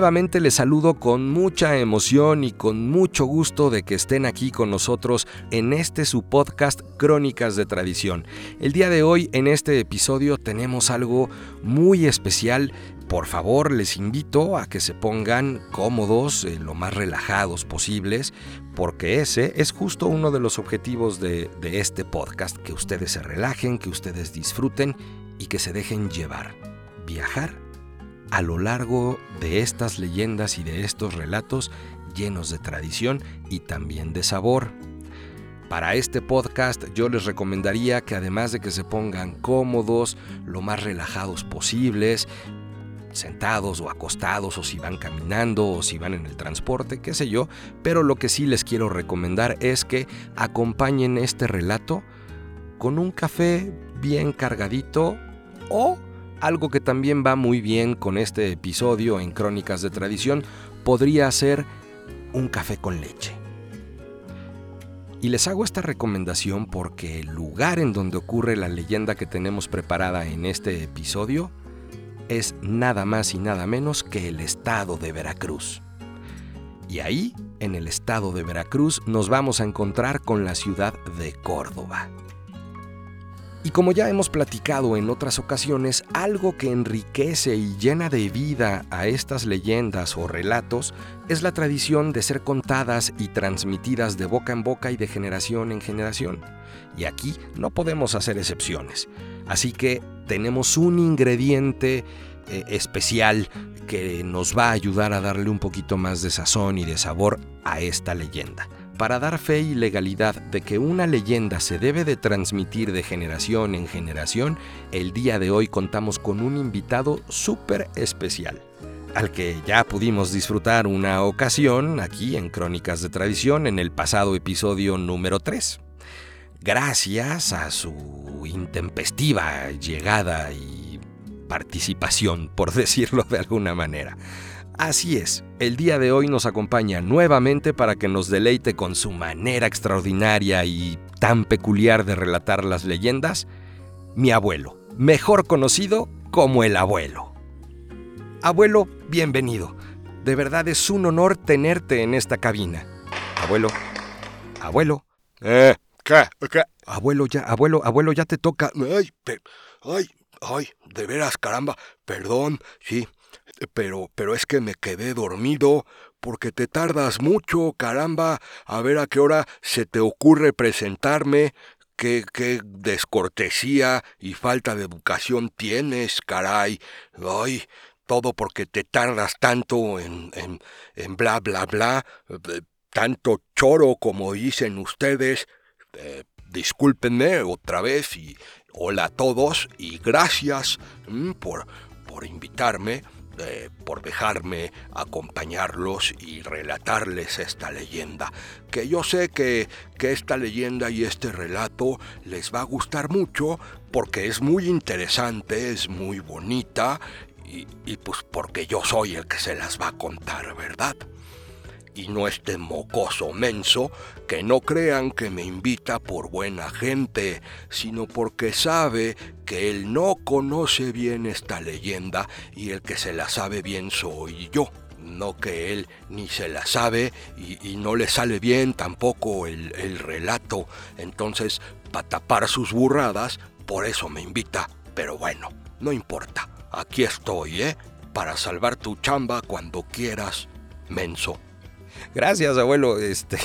Nuevamente les saludo con mucha emoción y con mucho gusto de que estén aquí con nosotros en este su podcast Crónicas de Tradición. El día de hoy en este episodio tenemos algo muy especial. Por favor, les invito a que se pongan cómodos, eh, lo más relajados posibles, porque ese es justo uno de los objetivos de, de este podcast, que ustedes se relajen, que ustedes disfruten y que se dejen llevar. Viajar a lo largo de estas leyendas y de estos relatos llenos de tradición y también de sabor. Para este podcast yo les recomendaría que además de que se pongan cómodos, lo más relajados posibles, sentados o acostados o si van caminando o si van en el transporte, qué sé yo, pero lo que sí les quiero recomendar es que acompañen este relato con un café bien cargadito o algo que también va muy bien con este episodio en Crónicas de Tradición podría ser un café con leche. Y les hago esta recomendación porque el lugar en donde ocurre la leyenda que tenemos preparada en este episodio es nada más y nada menos que el estado de Veracruz. Y ahí, en el estado de Veracruz, nos vamos a encontrar con la ciudad de Córdoba. Y como ya hemos platicado en otras ocasiones, algo que enriquece y llena de vida a estas leyendas o relatos es la tradición de ser contadas y transmitidas de boca en boca y de generación en generación. Y aquí no podemos hacer excepciones. Así que tenemos un ingrediente eh, especial que nos va a ayudar a darle un poquito más de sazón y de sabor a esta leyenda. Para dar fe y legalidad de que una leyenda se debe de transmitir de generación en generación, el día de hoy contamos con un invitado súper especial, al que ya pudimos disfrutar una ocasión aquí en Crónicas de Tradición en el pasado episodio número 3. Gracias a su intempestiva llegada y participación, por decirlo de alguna manera. Así es, el día de hoy nos acompaña nuevamente para que nos deleite con su manera extraordinaria y tan peculiar de relatar las leyendas, mi abuelo, mejor conocido como el abuelo. Abuelo, bienvenido. De verdad es un honor tenerte en esta cabina. Abuelo, abuelo. Eh, ¿qué? ¿Qué? Abuelo, ya, abuelo, abuelo, ya te toca. Ay, ay, ay, de veras, caramba, perdón, sí, pero, pero es que me quedé dormido porque te tardas mucho, caramba, a ver a qué hora se te ocurre presentarme, qué, qué descortesía y falta de educación tienes, caray. Ay, todo porque te tardas tanto en, en, en bla, bla, bla, eh, tanto choro como dicen ustedes. Eh, discúlpenme otra vez y hola a todos y gracias mm, por, por invitarme por dejarme acompañarlos y relatarles esta leyenda, que yo sé que, que esta leyenda y este relato les va a gustar mucho porque es muy interesante, es muy bonita y, y pues porque yo soy el que se las va a contar, ¿verdad? Y no este mocoso menso que no crean que me invita por buena gente, sino porque sabe que él no conoce bien esta leyenda y el que se la sabe bien soy yo. No que él ni se la sabe y, no le sale bien tampoco el, el relato. Entonces, para tapar sus burradas, por eso me invita. Pero bueno, no importa. Aquí estoy, ¿eh? Para salvar tu chamba cuando quieras, menso. Gracias, abuelo. Este,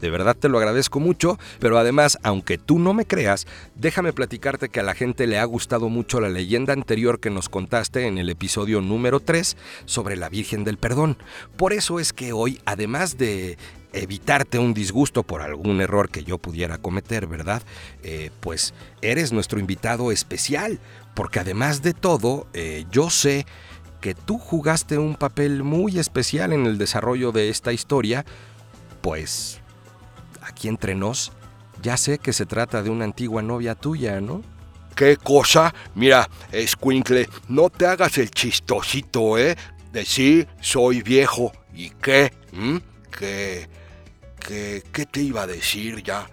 de verdad te lo agradezco mucho, pero además, aunque tú no me creas, déjame platicarte que a la gente le ha gustado mucho la leyenda anterior que nos contaste en el episodio número 3 sobre la Virgen del Perdón. Por eso es que hoy, además de evitarte un disgusto por algún error que yo pudiera cometer, ¿verdad? Eh, pues eres nuestro invitado especial, porque además de todo, eh, yo sé que tú jugaste un papel muy especial en el desarrollo de esta historia, pues aquí entre nos, ya sé que se trata de una antigua novia tuya, ¿no? ¿Qué cosa? Mira, Squinkle, no te hagas el chistosito, ¿eh? De sí, soy viejo. ¿Y qué? ¿Mm? ¿Qué? ¿Qué? ¿Qué te iba a decir? Ya,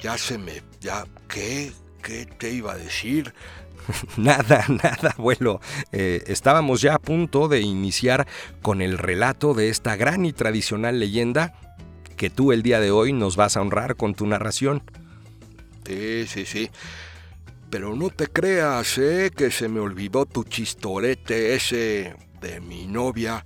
ya se me... Ya, ¿qué? ¿Qué te iba a decir? nada, nada, abuelo. Eh, estábamos ya a punto de iniciar con el relato de esta gran y tradicional leyenda que tú el día de hoy nos vas a honrar con tu narración. Sí, sí, sí. Pero no te creas, ¿eh? Que se me olvidó tu chistorete ese de mi novia.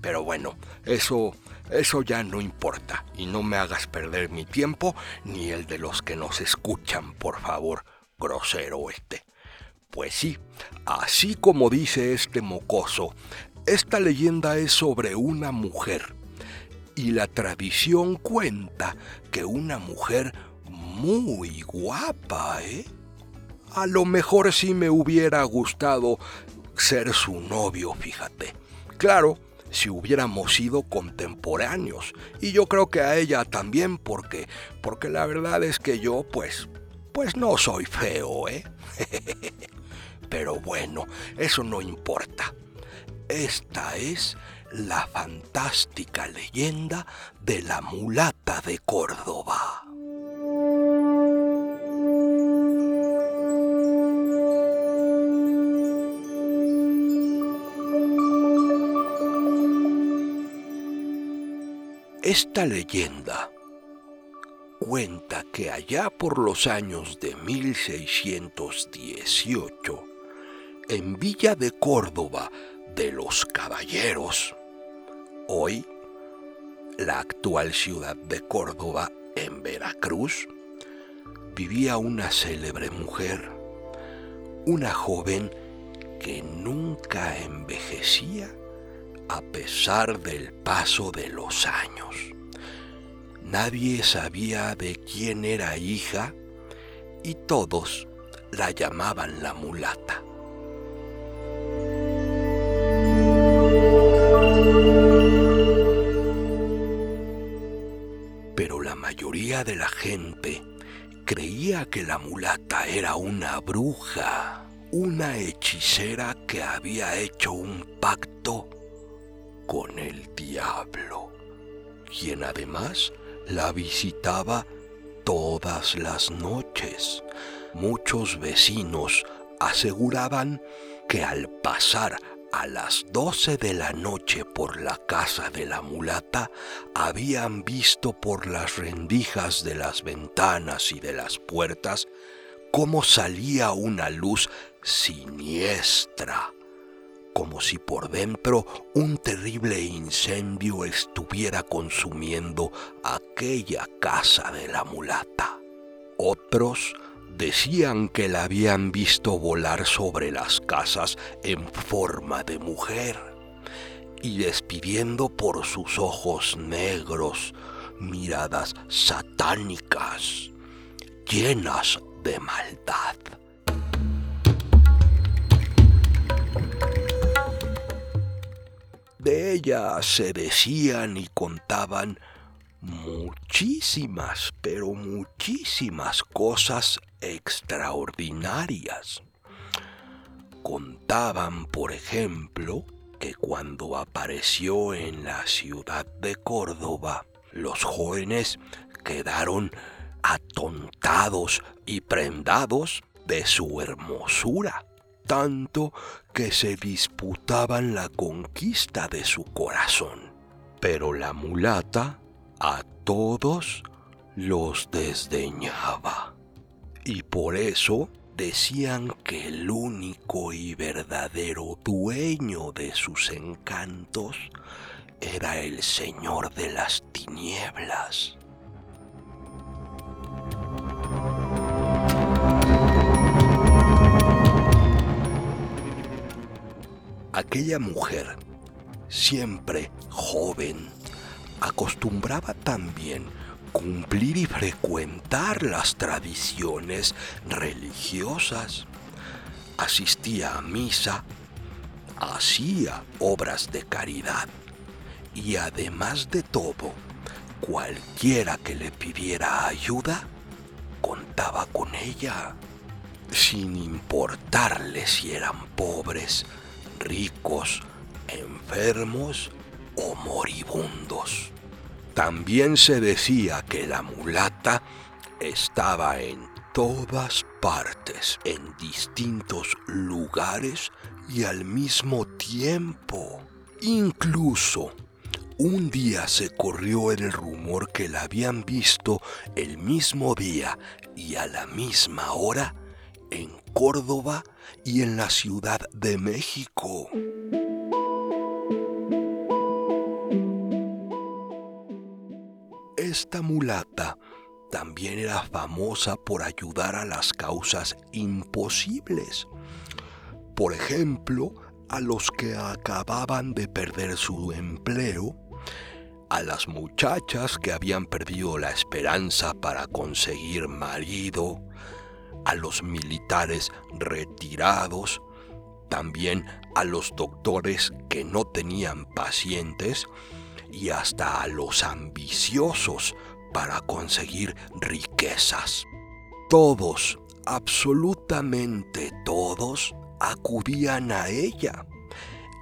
Pero bueno, eso, eso ya no importa. Y no me hagas perder mi tiempo ni el de los que nos escuchan, por favor grosero este. Pues sí, así como dice este mocoso, esta leyenda es sobre una mujer. Y la tradición cuenta que una mujer muy guapa, ¿eh? A lo mejor sí me hubiera gustado ser su novio, fíjate. Claro, si hubiéramos sido contemporáneos. Y yo creo que a ella también, porque, porque la verdad es que yo, pues, pues no soy feo, ¿eh? Pero bueno, eso no importa. Esta es la fantástica leyenda de la mulata de Córdoba. Esta leyenda cuenta que allá por los años de 1618, en Villa de Córdoba de los Caballeros, hoy la actual ciudad de Córdoba en Veracruz, vivía una célebre mujer, una joven que nunca envejecía a pesar del paso de los años. Nadie sabía de quién era hija y todos la llamaban la mulata. Pero la mayoría de la gente creía que la mulata era una bruja, una hechicera que había hecho un pacto con el diablo, quien además la visitaba todas las noches. Muchos vecinos aseguraban que al pasar a las doce de la noche por la casa de la mulata habían visto por las rendijas de las ventanas y de las puertas cómo salía una luz siniestra como si por dentro un terrible incendio estuviera consumiendo aquella casa de la mulata. Otros decían que la habían visto volar sobre las casas en forma de mujer y despidiendo por sus ojos negros miradas satánicas llenas de maldad. De ella se decían y contaban muchísimas, pero muchísimas cosas extraordinarias. Contaban, por ejemplo, que cuando apareció en la ciudad de Córdoba, los jóvenes quedaron atontados y prendados de su hermosura tanto que se disputaban la conquista de su corazón. Pero la mulata a todos los desdeñaba. Y por eso decían que el único y verdadero dueño de sus encantos era el Señor de las Tinieblas. Aquella mujer, siempre joven, acostumbraba también cumplir y frecuentar las tradiciones religiosas. Asistía a misa, hacía obras de caridad y además de todo, cualquiera que le pidiera ayuda, contaba con ella, sin importarle si eran pobres, ricos, enfermos o moribundos. También se decía que la mulata estaba en todas partes, en distintos lugares y al mismo tiempo. Incluso un día se corrió el rumor que la habían visto el mismo día y a la misma hora en Córdoba y en la Ciudad de México. Esta mulata también era famosa por ayudar a las causas imposibles. Por ejemplo, a los que acababan de perder su empleo, a las muchachas que habían perdido la esperanza para conseguir marido, a los militares retirados, también a los doctores que no tenían pacientes y hasta a los ambiciosos para conseguir riquezas. Todos, absolutamente todos, acudían a ella.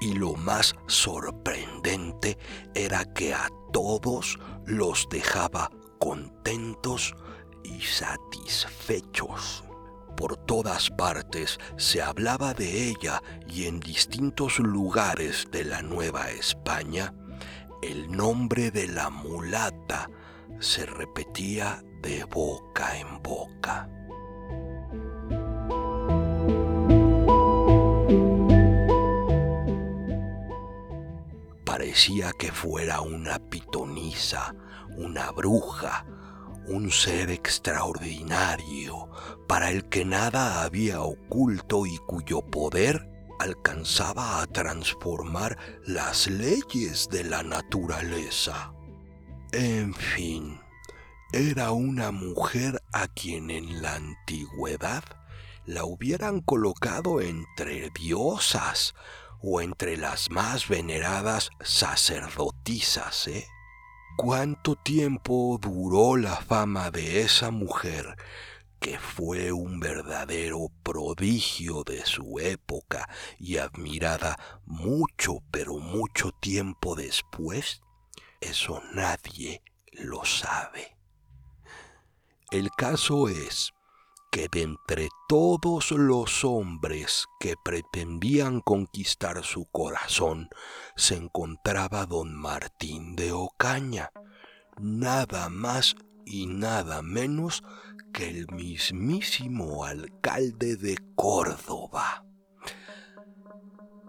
Y lo más sorprendente era que a todos los dejaba contentos y satisfechos. Por todas partes se hablaba de ella y en distintos lugares de la Nueva España el nombre de la mulata se repetía de boca en boca. Parecía que fuera una pitonisa, una bruja, un ser extraordinario para el que nada había oculto y cuyo poder alcanzaba a transformar las leyes de la naturaleza. En fin, era una mujer a quien en la antigüedad la hubieran colocado entre diosas o entre las más veneradas sacerdotisas, ¿eh? ¿Cuánto tiempo duró la fama de esa mujer que fue un verdadero prodigio de su época y admirada mucho, pero mucho tiempo después? Eso nadie lo sabe. El caso es que de entre todos los hombres que pretendían conquistar su corazón se encontraba don Martín de Ocaña, nada más y nada menos que el mismísimo alcalde de Córdoba.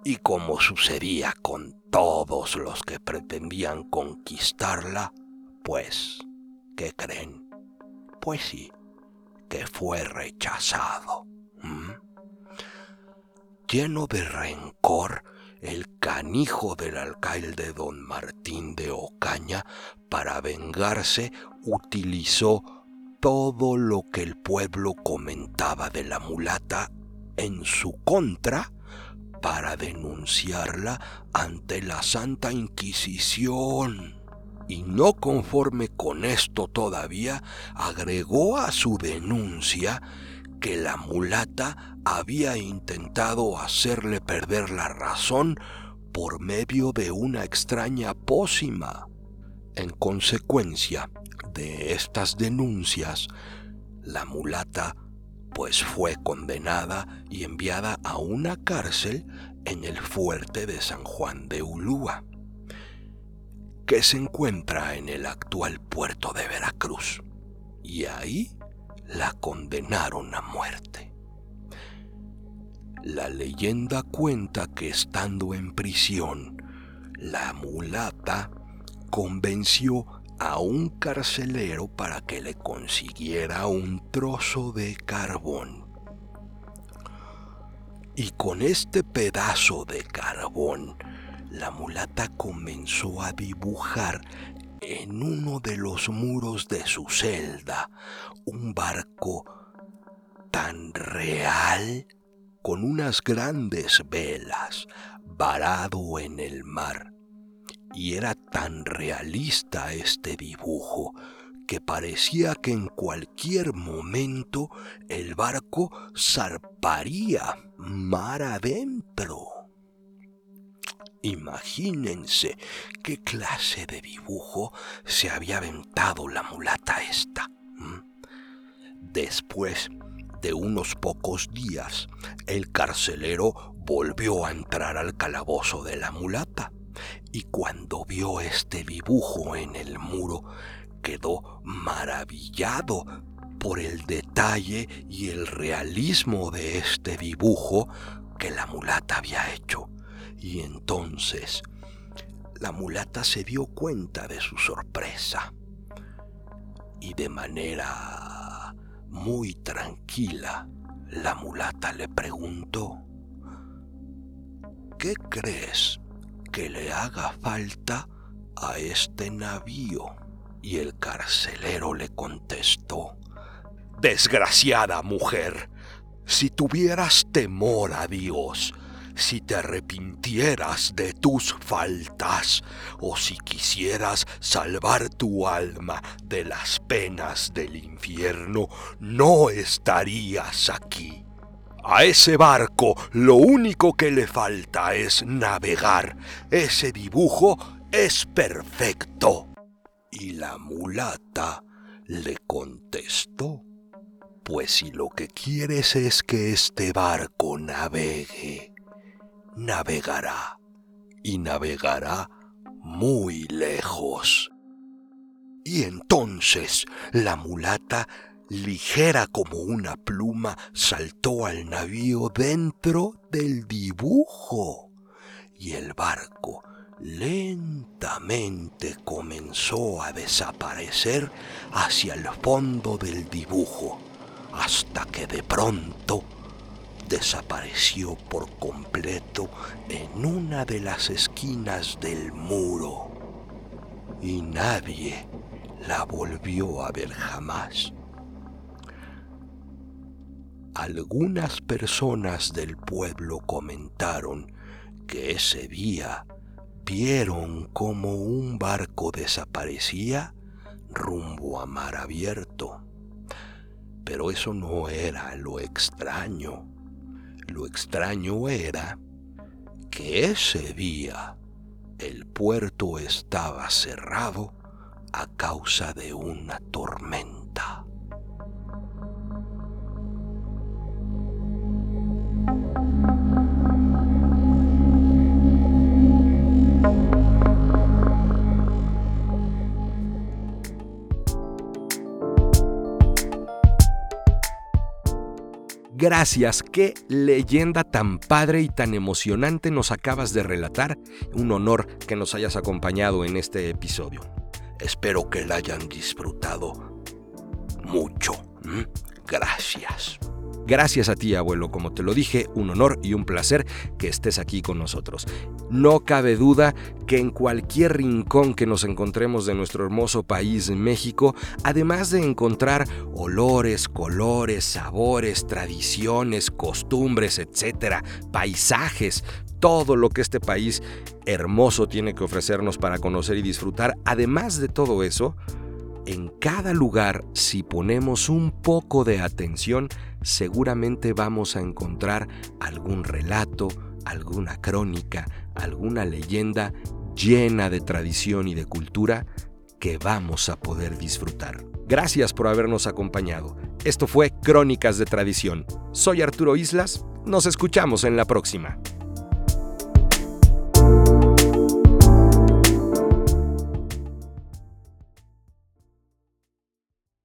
Y como sucedía con todos los que pretendían conquistarla, pues, ¿qué creen? Pues sí, fue rechazado. Lleno de rencor, el canijo del alcalde don Martín de Ocaña, para vengarse, utilizó todo lo que el pueblo comentaba de la mulata en su contra para denunciarla ante la Santa Inquisición. Y no conforme con esto todavía, agregó a su denuncia que la mulata había intentado hacerle perder la razón por medio de una extraña pócima. En consecuencia de estas denuncias, la mulata pues fue condenada y enviada a una cárcel en el fuerte de San Juan de Ulúa, que se encuentra en el actual puerto de Veracruz, y ahí la condenaron a muerte. La leyenda cuenta que estando en prisión, la mulata convenció a un carcelero para que le consiguiera un trozo de carbón. Y con este pedazo de carbón, la mulata comenzó a dibujar en uno de los muros de su celda un barco tan real con unas grandes velas, varado en el mar. Y era tan realista este dibujo que parecía que en cualquier momento el barco zarparía mar adentro. Imagínense qué clase de dibujo se había aventado la mulata esta. Después de unos pocos días, el carcelero volvió a entrar al calabozo de la mulata y cuando vio este dibujo en el muro, quedó maravillado por el detalle y el realismo de este dibujo que la mulata había hecho. Y entonces la mulata se dio cuenta de su sorpresa y de manera muy tranquila la mulata le preguntó, ¿qué crees que le haga falta a este navío? Y el carcelero le contestó, Desgraciada mujer, si tuvieras temor a Dios, si te arrepintieras de tus faltas, o si quisieras salvar tu alma de las penas del infierno, no estarías aquí. A ese barco lo único que le falta es navegar. Ese dibujo es perfecto. Y la mulata le contestó, pues si lo que quieres es que este barco navegue, navegará y navegará muy lejos. Y entonces la mulata, ligera como una pluma, saltó al navío dentro del dibujo y el barco lentamente comenzó a desaparecer hacia el fondo del dibujo, hasta que de pronto desapareció por completo en una de las esquinas del muro y nadie la volvió a ver jamás. Algunas personas del pueblo comentaron que ese día vieron como un barco desaparecía rumbo a mar abierto. Pero eso no era lo extraño. Lo extraño era que ese día el puerto estaba cerrado a causa de una tormenta. Gracias, qué leyenda tan padre y tan emocionante nos acabas de relatar. Un honor que nos hayas acompañado en este episodio. Espero que la hayan disfrutado mucho. Gracias. Gracias a ti, abuelo, como te lo dije, un honor y un placer que estés aquí con nosotros. No cabe duda que en cualquier rincón que nos encontremos de nuestro hermoso país México, además de encontrar olores, colores, sabores, tradiciones, costumbres, etcétera, paisajes, todo lo que este país hermoso tiene que ofrecernos para conocer y disfrutar, además de todo eso, en cada lugar, si ponemos un poco de atención, seguramente vamos a encontrar algún relato, alguna crónica, alguna leyenda llena de tradición y de cultura que vamos a poder disfrutar. Gracias por habernos acompañado. Esto fue Crónicas de Tradición. Soy Arturo Islas. Nos escuchamos en la próxima.